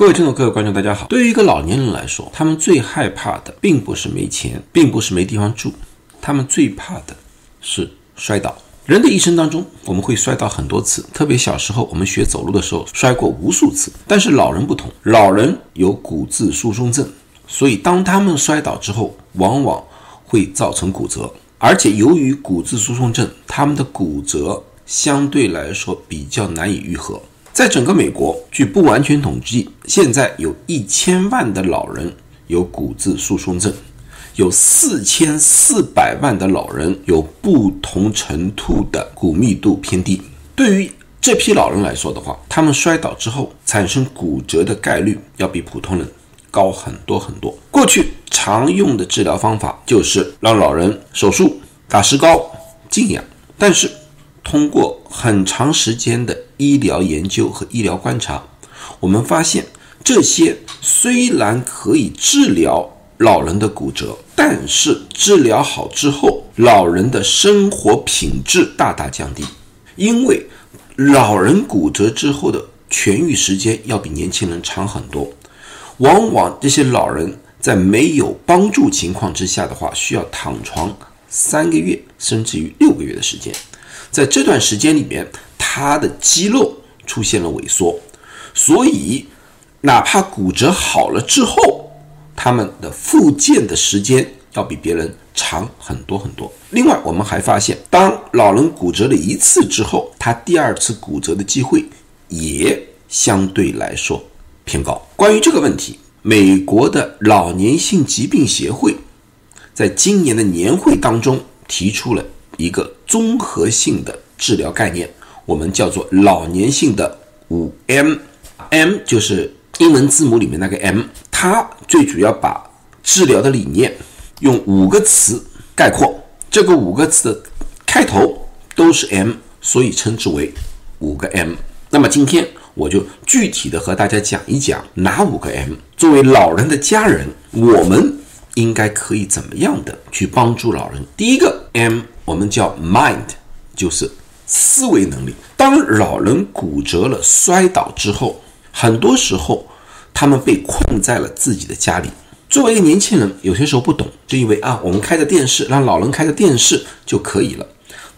各位听众、各位观众，大家好。对于一个老年人来说，他们最害怕的并不是没钱，并不是没地方住，他们最怕的是摔倒。人的一生当中，我们会摔倒很多次，特别小时候我们学走路的时候摔过无数次。但是老人不同，老人有骨质疏松症，所以当他们摔倒之后，往往会造成骨折。而且由于骨质疏松症，他们的骨折相对来说比较难以愈合。在整个美国，据不完全统计，现在有一千万的老人有骨质疏松症，有四千四百万的老人有不同程度的骨密度偏低。对于这批老人来说的话，他们摔倒之后产生骨折的概率要比普通人高很多很多。过去常用的治疗方法就是让老人手术、打石膏、静养，但是通过很长时间的医疗研究和医疗观察，我们发现这些虽然可以治疗老人的骨折，但是治疗好之后，老人的生活品质大大降低。因为老人骨折之后的痊愈时间要比年轻人长很多，往往这些老人在没有帮助情况之下的话，需要躺床三个月甚至于六个月的时间。在这段时间里面，他的肌肉出现了萎缩，所以哪怕骨折好了之后，他们的复健的时间要比别人长很多很多。另外，我们还发现，当老人骨折了一次之后，他第二次骨折的机会也相对来说偏高。关于这个问题，美国的老年性疾病协会在今年的年会当中提出了一个综合性的治疗概念。我们叫做老年性的五 M，M 就是英文字母里面那个 M，它最主要把治疗的理念用五个词概括，这个五个词的开头都是 M，所以称之为五个 M。那么今天我就具体的和大家讲一讲哪五个 M。作为老人的家人，我们应该可以怎么样的去帮助老人？第一个 M 我们叫 Mind，就是思维能力。当老人骨折了、摔倒之后，很多时候他们被困在了自己的家里。作为一个年轻人，有些时候不懂，就以为啊，我们开着电视，让老人开着电视就可以了。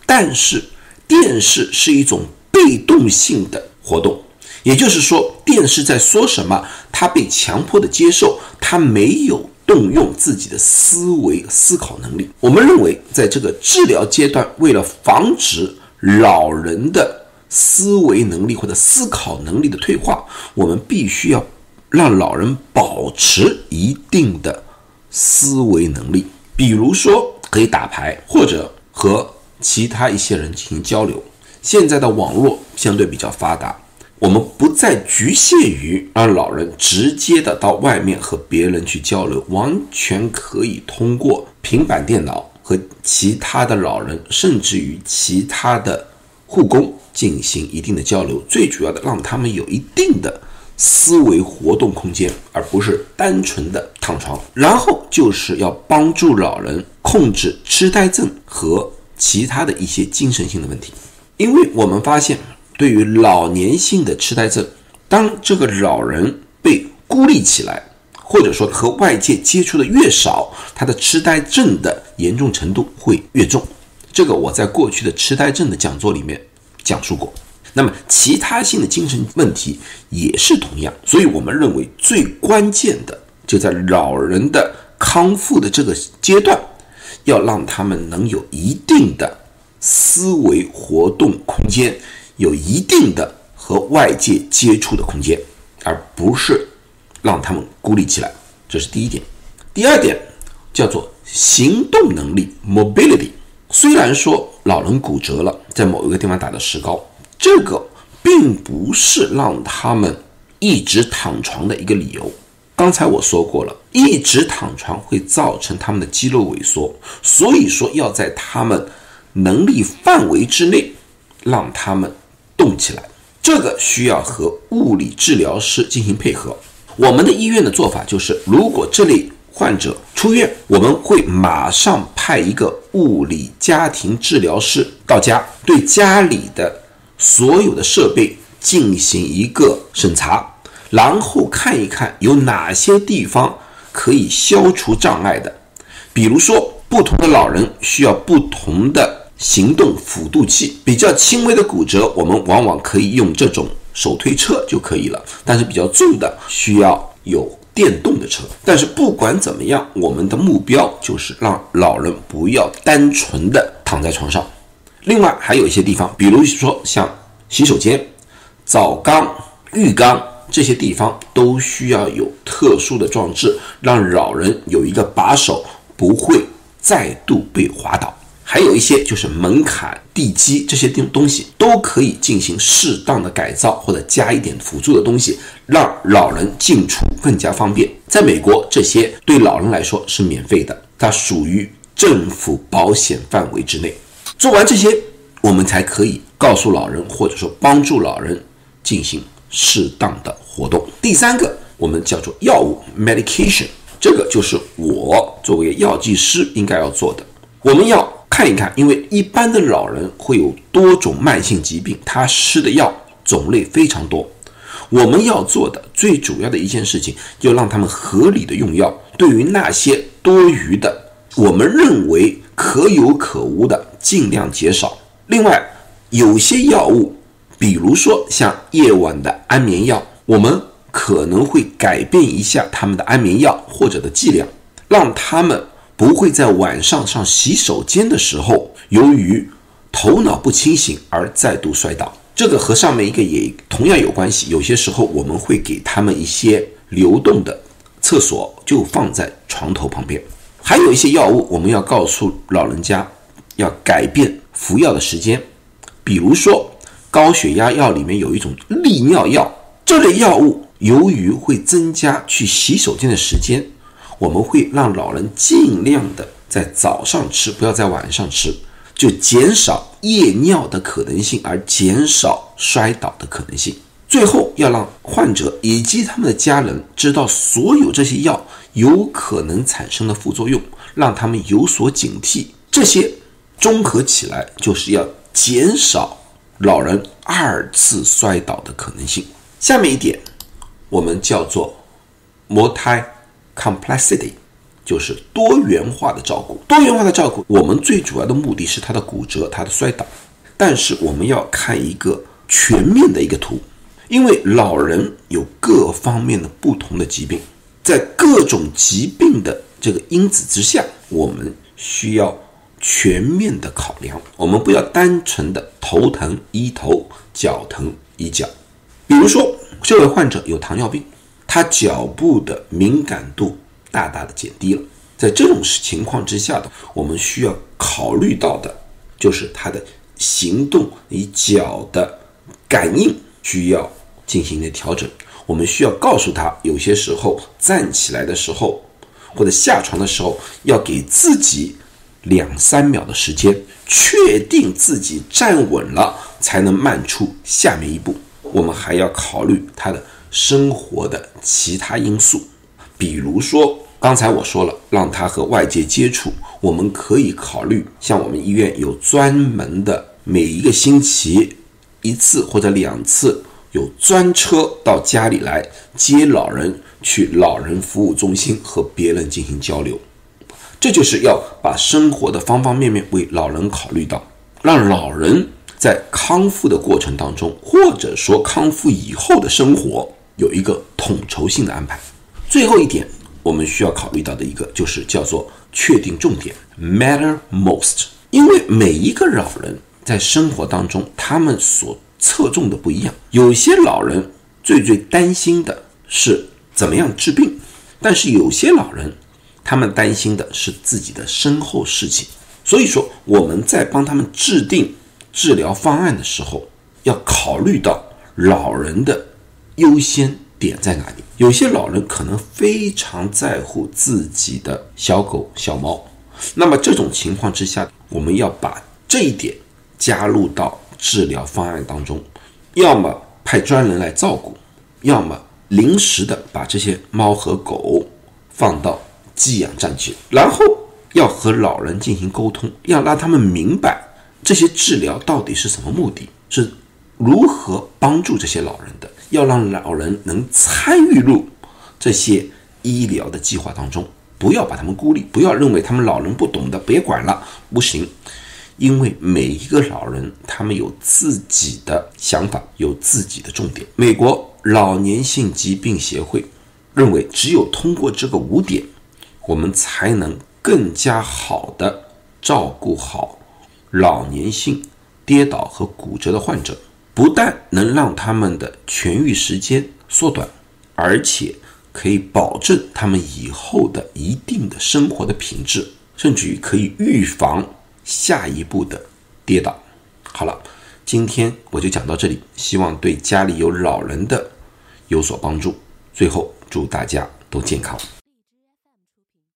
但是电视是一种被动性的活动，也就是说，电视在说什么，他被强迫的接受，他没有动用自己的思维思考能力。我们认为，在这个治疗阶段，为了防止老人的思维能力或者思考能力的退化，我们必须要让老人保持一定的思维能力。比如说，可以打牌，或者和其他一些人进行交流。现在的网络相对比较发达，我们不再局限于让老人直接的到外面和别人去交流，完全可以通过平板电脑和其他的老人，甚至于其他的护工进行一定的交流。最主要的，让他们有一定的思维活动空间，而不是单纯的躺床。然后就是要帮助老人控制痴呆症和其他的一些精神性的问题。因为我们发现，对于老年性的痴呆症，当这个老人被孤立起来，或者说和外界接触的越少，他的痴呆症的严重程度会越重。这个我在过去的痴呆症的讲座里面讲述过。那么其他性的精神问题也是同样，所以我们认为最关键的就在老人的康复的这个阶段，要让他们能有一定的。思维活动空间有一定的和外界接触的空间，而不是让他们孤立起来，这是第一点。第二点叫做行动能力 （mobility）。虽然说老人骨折了，在某一个地方打的石膏，这个并不是让他们一直躺床的一个理由。刚才我说过了，一直躺床会造成他们的肌肉萎缩，所以说要在他们。能力范围之内，让他们动起来，这个需要和物理治疗师进行配合。我们的医院的做法就是，如果这类患者出院，我们会马上派一个物理家庭治疗师到家，对家里的所有的设备进行一个审查，然后看一看有哪些地方可以消除障碍的。比如说，不同的老人需要不同的行动辅助器。比较轻微的骨折，我们往往可以用这种手推车就可以了。但是比较重的，需要有电动的车。但是不管怎么样，我们的目标就是让老人不要单纯的躺在床上。另外还有一些地方，比如说像洗手间、澡缸、浴缸这些地方，都需要有特殊的装置，让老人有一个把手。不会再度被滑倒，还有一些就是门槛、地基这些东东西都可以进行适当的改造，或者加一点辅助的东西，让老人进出更加方便。在美国，这些对老人来说是免费的，它属于政府保险范围之内。做完这些，我们才可以告诉老人，或者说帮助老人进行适当的活动。第三个，我们叫做药物 （medication）。这个就是我作为药剂师应该要做的。我们要看一看，因为一般的老人会有多种慢性疾病，他吃的药种类非常多。我们要做的最主要的一件事情，就让他们合理的用药。对于那些多余的，我们认为可有可无的，尽量减少。另外，有些药物，比如说像夜晚的安眠药，我们。可能会改变一下他们的安眠药或者的剂量，让他们不会在晚上上洗手间的时候，由于头脑不清醒而再度摔倒。这个和上面一个也同样有关系。有些时候我们会给他们一些流动的厕所，就放在床头旁边。还有一些药物，我们要告诉老人家要改变服药的时间，比如说高血压药里面有一种利尿药，这类药物。由于会增加去洗手间的时间，我们会让老人尽量的在早上吃，不要在晚上吃，就减少夜尿的可能性，而减少摔倒的可能性。最后要让患者以及他们的家人知道所有这些药有可能产生的副作用，让他们有所警惕。这些综合起来，就是要减少老人二次摔倒的可能性。下面一点。我们叫做 multi complexity，就是多元化的照顾。多元化的照顾，我们最主要的目的是他的骨折、他的摔倒。但是我们要看一个全面的一个图，因为老人有各方面的不同的疾病，在各种疾病的这个因子之下，我们需要全面的考量。我们不要单纯的头疼医头，脚疼医脚。比如说。这位患者有糖尿病，他脚部的敏感度大大的减低了。在这种情况之下的，我们需要考虑到的就是他的行动与脚的感应需要进行一个调整。我们需要告诉他，有些时候站起来的时候或者下床的时候，要给自己两三秒的时间，确定自己站稳了，才能迈出下面一步。我们还要考虑他的生活的其他因素，比如说刚才我说了，让他和外界接触，我们可以考虑像我们医院有专门的每一个星期一次或者两次有专车到家里来接老人去老人服务中心和别人进行交流，这就是要把生活的方方面面为老人考虑到，让老人。在康复的过程当中，或者说康复以后的生活，有一个统筹性的安排。最后一点，我们需要考虑到的一个就是叫做确定重点 （matter most）。因为每一个老人在生活当中，他们所侧重的不一样。有些老人最最担心的是怎么样治病，但是有些老人他们担心的是自己的身后事情。所以说，我们在帮他们制定。治疗方案的时候，要考虑到老人的优先点在哪里。有些老人可能非常在乎自己的小狗、小猫，那么这种情况之下，我们要把这一点加入到治疗方案当中，要么派专人来照顾，要么临时的把这些猫和狗放到寄养站去，然后要和老人进行沟通，要让他们明白。这些治疗到底是什么目的？是如何帮助这些老人的，要让老人能参与入这些医疗的计划当中，不要把他们孤立，不要认为他们老人不懂的，别管了，不行。因为每一个老人，他们有自己的想法，有自己的重点。美国老年性疾病协会认为，只有通过这个五点，我们才能更加好的照顾好老年性跌倒和骨折的患者，不但能让他们的痊愈时间缩短，而且可以保证他们以后的一定的生活的品质，甚至于可以预防。下一步的跌倒，好了，今天我就讲到这里，希望对家里有老人的有所帮助。最后，祝大家都健康。